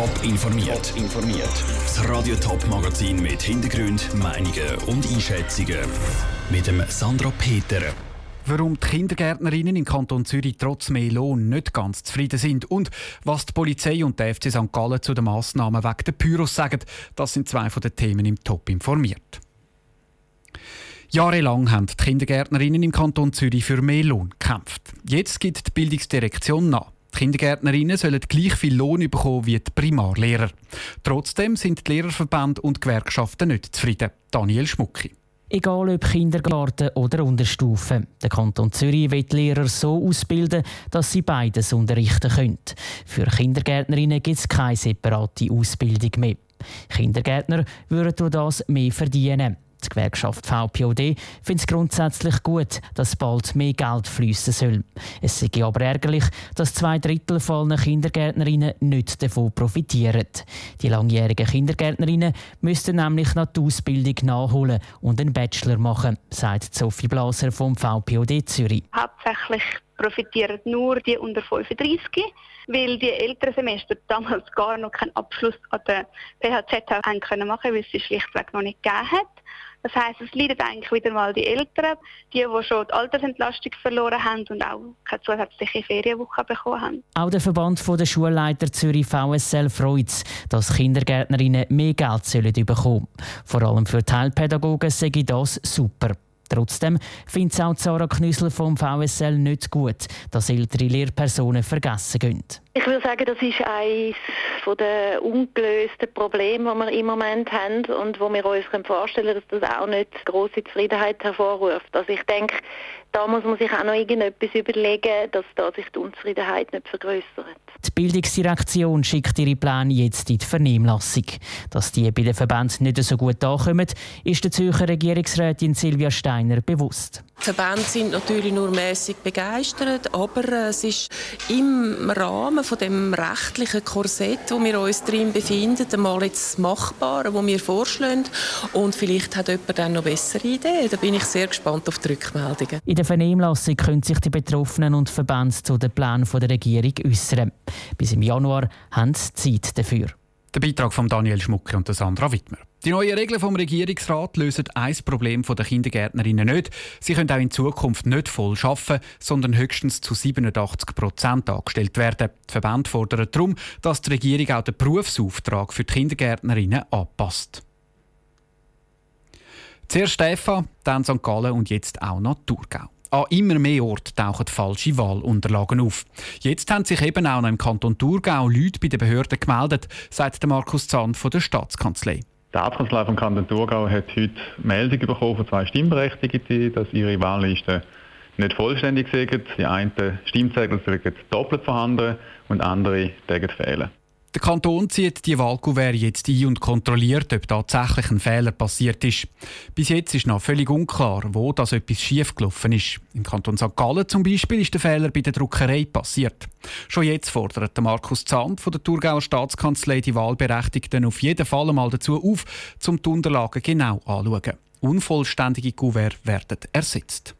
Top informiert. informiert. Das Radio Top Magazin mit Hintergrund, Meinungen und Einschätzungen mit dem Sandra Peter. Warum die Kindergärtnerinnen im Kanton Zürich trotz mehr Lohn nicht ganz zufrieden sind und was die Polizei und der FC St. Gallen zu den Massnahmen wegen der Pyros sagen, das sind zwei von den Themen im Top informiert. Jahrelang haben die Kindergärtnerinnen im Kanton Zürich für mehr Lohn gekämpft. Jetzt gibt die Bildungsdirektion nach. Die Kindergärtnerinnen sollen gleich viel Lohn bekommen wie die Primarlehrer. Trotzdem sind die Lehrerverbände und Gewerkschaften nicht zufrieden. Daniel Schmucki. Egal ob Kindergarten oder Unterstufe. Der Kanton Zürich will Lehrer so ausbilden, dass sie beides unterrichten können. Für Kindergärtnerinnen gibt es keine separate Ausbildung mehr. Kindergärtner würden durch das mehr verdienen. Die Gewerkschaft VPOD findet es grundsätzlich gut, dass bald mehr Geld fließen soll. Es sei aber ärgerlich, dass zwei Drittel von Kindergärtnerinnen nicht davon profitieren. Die langjährigen Kindergärtnerinnen müssten nämlich noch die Ausbildung nachholen und einen Bachelor machen, sagt Sophie Blaser vom VPOD Zürich. Hauptsächlich profitieren nur die unter 35, weil die älteren Semester damals gar noch keinen Abschluss an der PHZ haben können machen, weil es sie schlichtweg noch nicht gegeben hat. Das heißt, es leiden eigentlich wieder mal die Eltern, die, die schon die Altersentlastung verloren haben und auch keine zusätzliche Ferienwoche bekommen haben. Auch der Verband der Schulleiter Zürich VSL freut es, dass Kindergärtnerinnen mehr Geld sollen bekommen Vor allem für Teilpädagogen sei das super. Trotzdem findet es auch Sarah Knüssel vom VSL nicht gut, dass ältere Lehrpersonen vergessen gehen. Ich würde sagen, das ist eines der ungelösten Probleme, die wir im Moment haben und wo wir uns vorstellen können, dass das auch nicht große Zufriedenheit hervorruft. Also ich denke, da muss man sich auch noch irgendetwas überlegen, dass da sich die Unzufriedenheit nicht vergrößert. Die Bildungsdirektion schickt ihre Pläne jetzt in die Vernehmlassung. Dass die bei den Verbänden nicht so gut ankommen, ist der Zürcher Regierungsrätin Silvia Steiner bewusst. Die Verbände sind natürlich nur mäßig begeistert, aber es ist im Rahmen von dem rechtlichen Korsett, wo wir uns drin befinden, einmal jetzt machbar, wo wir vorschlagen und vielleicht hat jemand dann noch bessere Ideen. Da bin ich sehr gespannt auf die Rückmeldungen. In der Vernehmlassung können sich die Betroffenen und Verbände zu den Plänen der Regierung äußern. Bis im Januar haben sie Zeit dafür. Der Beitrag von Daniel Schmucker und Sandra Wittmer. Die neuen Regeln vom Regierungsrat lösen ein Problem der Kindergärtnerinnen nicht. Sie können auch in Zukunft nicht voll arbeiten, sondern höchstens zu 87 Prozent angestellt werden. Die Verbände fordern darum, dass die Regierung auch den Berufsauftrag für die Kindergärtnerinnen anpasst. Zuerst Stefan, dann St. Gallen und jetzt auch noch Thurgau. An immer mehr Orten tauchen falsche Wahlunterlagen auf. Jetzt haben sich eben auch noch im Kanton Thurgau Leute bei den Behörden gemeldet, sagt Markus Zahn von der Staatskanzlei. Die Staatskanzlei vom Kanton Thurgau hat heute Meldung bekommen von zwei Stimmberechtigten, dass ihre Wahllisten nicht vollständig sind. Die einen Stimmzettel sind doppelt vorhanden und andere fehlen. Der Kanton zieht die Wahlkuvert jetzt ein und kontrolliert, ob tatsächlich ein Fehler passiert ist. Bis jetzt ist noch völlig unklar, wo das etwas schiefgelaufen ist. Im Kanton St. Gallen zum Beispiel ist der Fehler bei der Druckerei passiert. Schon jetzt fordert Markus Zandt von der Thurgauer Staatskanzlei die Wahlberechtigten auf jeden Fall einmal dazu auf, um die Unterlagen genau anzuschauen. Unvollständige Kuvert werden ersetzt.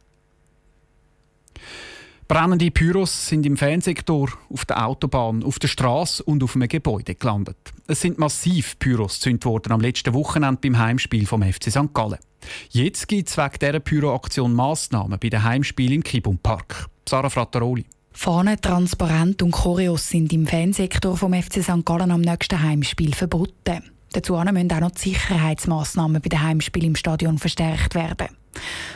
Brennende Pyros sind im Fansektor, auf der Autobahn, auf der Straße und auf einem Gebäude gelandet. Es sind massiv Pyros gezündet worden am letzten Wochenende beim Heimspiel vom FC St. Gallen. Jetzt gibt es wegen dieser Pyroaktion Massnahmen bei den Heimspielen im Kibum Park. Sarah Frattaroli. Fahnen, Transparent und Choreos sind im Fansektor vom FC St. Gallen am nächsten Heimspiel verboten. Dazu müssen auch noch die Sicherheitsmaßnahmen bei den Heimspielen im Stadion verstärkt werden.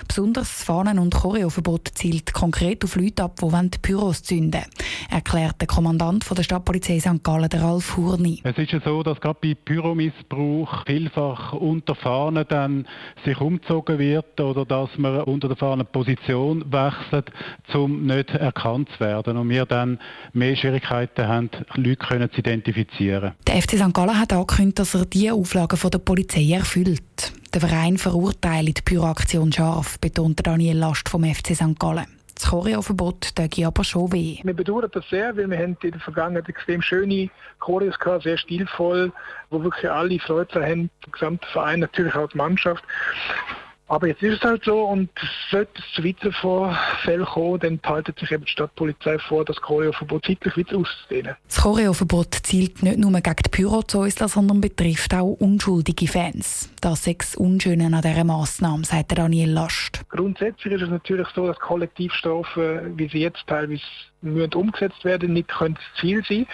Besonders das Fahnen- und Choreoverbot zielt konkret auf Leute ab, die Pyros zünden erklärt der Kommandant der Stadtpolizei St. Gallen, der Ralf Hurni. Es ist ja so, dass gerade bei Pyromissbrauch vielfach unter Fahnen dann sich umgezogen wird oder dass man unter der Fahnen Position wechselt, um nicht erkannt zu werden. Und wir dann mehr Schwierigkeiten haben, Leute können zu identifizieren. Der FC St. Gallen hat angekündigt, dass er diese Auflagen von der Polizei erfüllt. Der Verein verurteilt die Pyroaktion scharf, betont Daniel Last vom FC St. Gallen. Das Choreoverbot tut aber schon weh. Wir bedauern das sehr, weil wir haben in der Vergangenheit extrem schöne Choreos gehabt, sehr stilvoll, wo wirklich alle Freude haben, der gesamte Verein, natürlich auch die Mannschaft. Aber jetzt ist es halt so und sollte es zu weiteren Vorfällen kommen, dann haltet sich eben die Stadtpolizei vor, das Choreoverbot zeitlich wieder auszudehnen. Das Choreoverbot zielt nicht nur gegen die Pyrozeusler, sondern betrifft auch unschuldige Fans. Das ist Unschöne an dieser Massnahme, sagt Daniel Last. Grundsätzlich ist es natürlich so, dass Kollektivstrafen, wie sie jetzt teilweise müssen umgesetzt werden, nicht können das Ziel sein.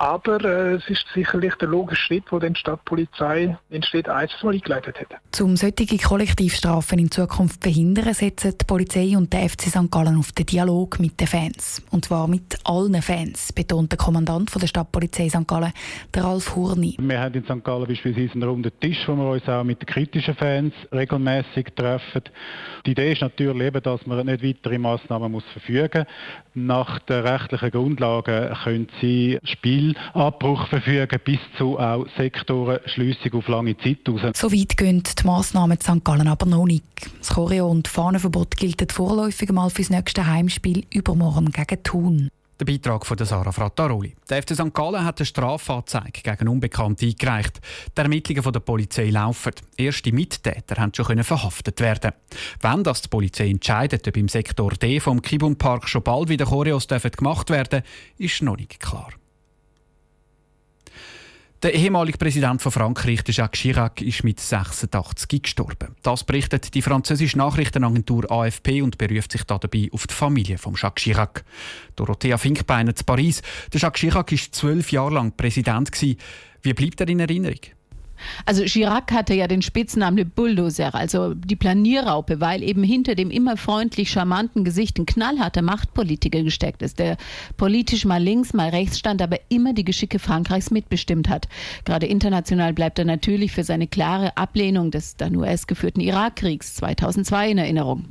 Aber äh, es ist sicherlich der logische Schritt, den die Stadtpolizei in Schritt 1 mal eingeleitet hat. Um solche Kollektivstrafen in Zukunft zu verhindern, setzen die Polizei und der FC St. Gallen auf den Dialog mit den Fans. Und zwar mit allen Fans, betont der Kommandant von der Stadtpolizei St. Gallen, der Ralf Hurni. Wir haben in St. Gallen beispielsweise einen runden Tisch, wo wir uns auch mit den kritischen Fans regelmäßig treffen. Die Idee ist natürlich eben, dass man nicht weitere Massnahmen muss verfügen muss. Nach den rechtlichen Grundlagen können sie Spielabbruch verfügen, bis zu auch Sektorenschliessung auf lange Zeit raus. So gehen die Massnahmen in St. Gallen aber noch nicht. Das Choreo- und Fahnenverbot gilt vorläufig mal das nächste Heimspiel übermorgen gegen Thun. Der Beitrag von Sarah Frattaroli. Der FC St. Gallen hat eine Strafanzeige gegen Unbekannte eingereicht. Die Ermittlungen von der Polizei laufen. Erste Mittäter haben schon verhaftet werden. Wenn das die Polizei entscheidet, ob im Sektor D vom Kibun Park schon bald wieder Choreos gemacht werden ist noch nicht klar. Der ehemalige Präsident von Frankreich, Jacques Chirac, ist mit 86 gestorben. Das berichtet die französische Nachrichtenagentur AFP und beruft sich dabei auf die Familie von Jacques Chirac. Dorothea Finkbeiner zu Paris. Der Jacques Chirac war zwölf Jahre lang Präsident. Wie bleibt er in Erinnerung? Also Chirac hatte ja den Spitznamen Le Bulldozer, also die Planierraupe, weil eben hinter dem immer freundlich charmanten Gesicht ein knallharter Machtpolitiker gesteckt ist, der politisch mal links, mal rechts stand, aber immer die Geschicke Frankreichs mitbestimmt hat. Gerade international bleibt er natürlich für seine klare Ablehnung des dann US-geführten Irakkriegs 2002 in Erinnerung.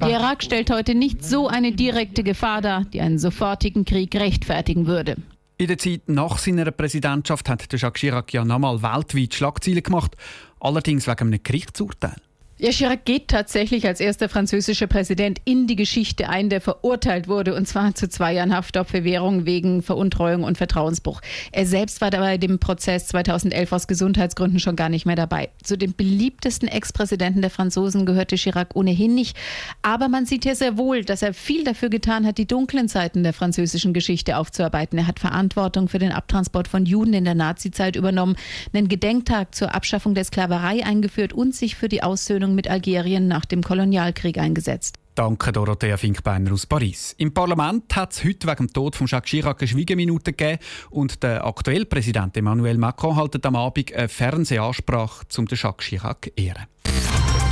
Der Irak stellt heute nicht so eine direkte Gefahr dar, die einen sofortigen Krieg rechtfertigen würde. In der Zeit nach seiner Präsidentschaft hat Jacques Chirac ja nochmal weltweit Schlagzeilen gemacht, allerdings wegen einem Gerichtsurteil. Ja, Chirac geht tatsächlich als erster französischer Präsident in die Geschichte ein, der verurteilt wurde, und zwar zu zwei Jahren Haft auf Bewährung wegen Veruntreuung und Vertrauensbruch. Er selbst war bei dem Prozess 2011 aus Gesundheitsgründen schon gar nicht mehr dabei. Zu den beliebtesten Ex-Präsidenten der Franzosen gehörte Chirac ohnehin nicht. Aber man sieht ja sehr wohl, dass er viel dafür getan hat, die dunklen Zeiten der französischen Geschichte aufzuarbeiten. Er hat Verantwortung für den Abtransport von Juden in der Nazizeit übernommen, einen Gedenktag zur Abschaffung der Sklaverei eingeführt und sich für die Aussöhnung Verhandlungen mit Algerien nach dem Kolonialkrieg eingesetzt. Danke, Dorothea Finkbeiner aus Paris. Im Parlament hat es heute wegen dem Tod von Jacques Chirac eine Schwiegeminute gegeben und der aktuelle Präsident Emmanuel Macron hält am Abend eine Fernsehansprache zum Jacques Chirac ehren.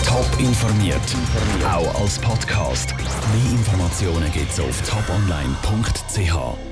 Top informiert, auch als Podcast. Mehr Informationen gibt es auf toponline.ch.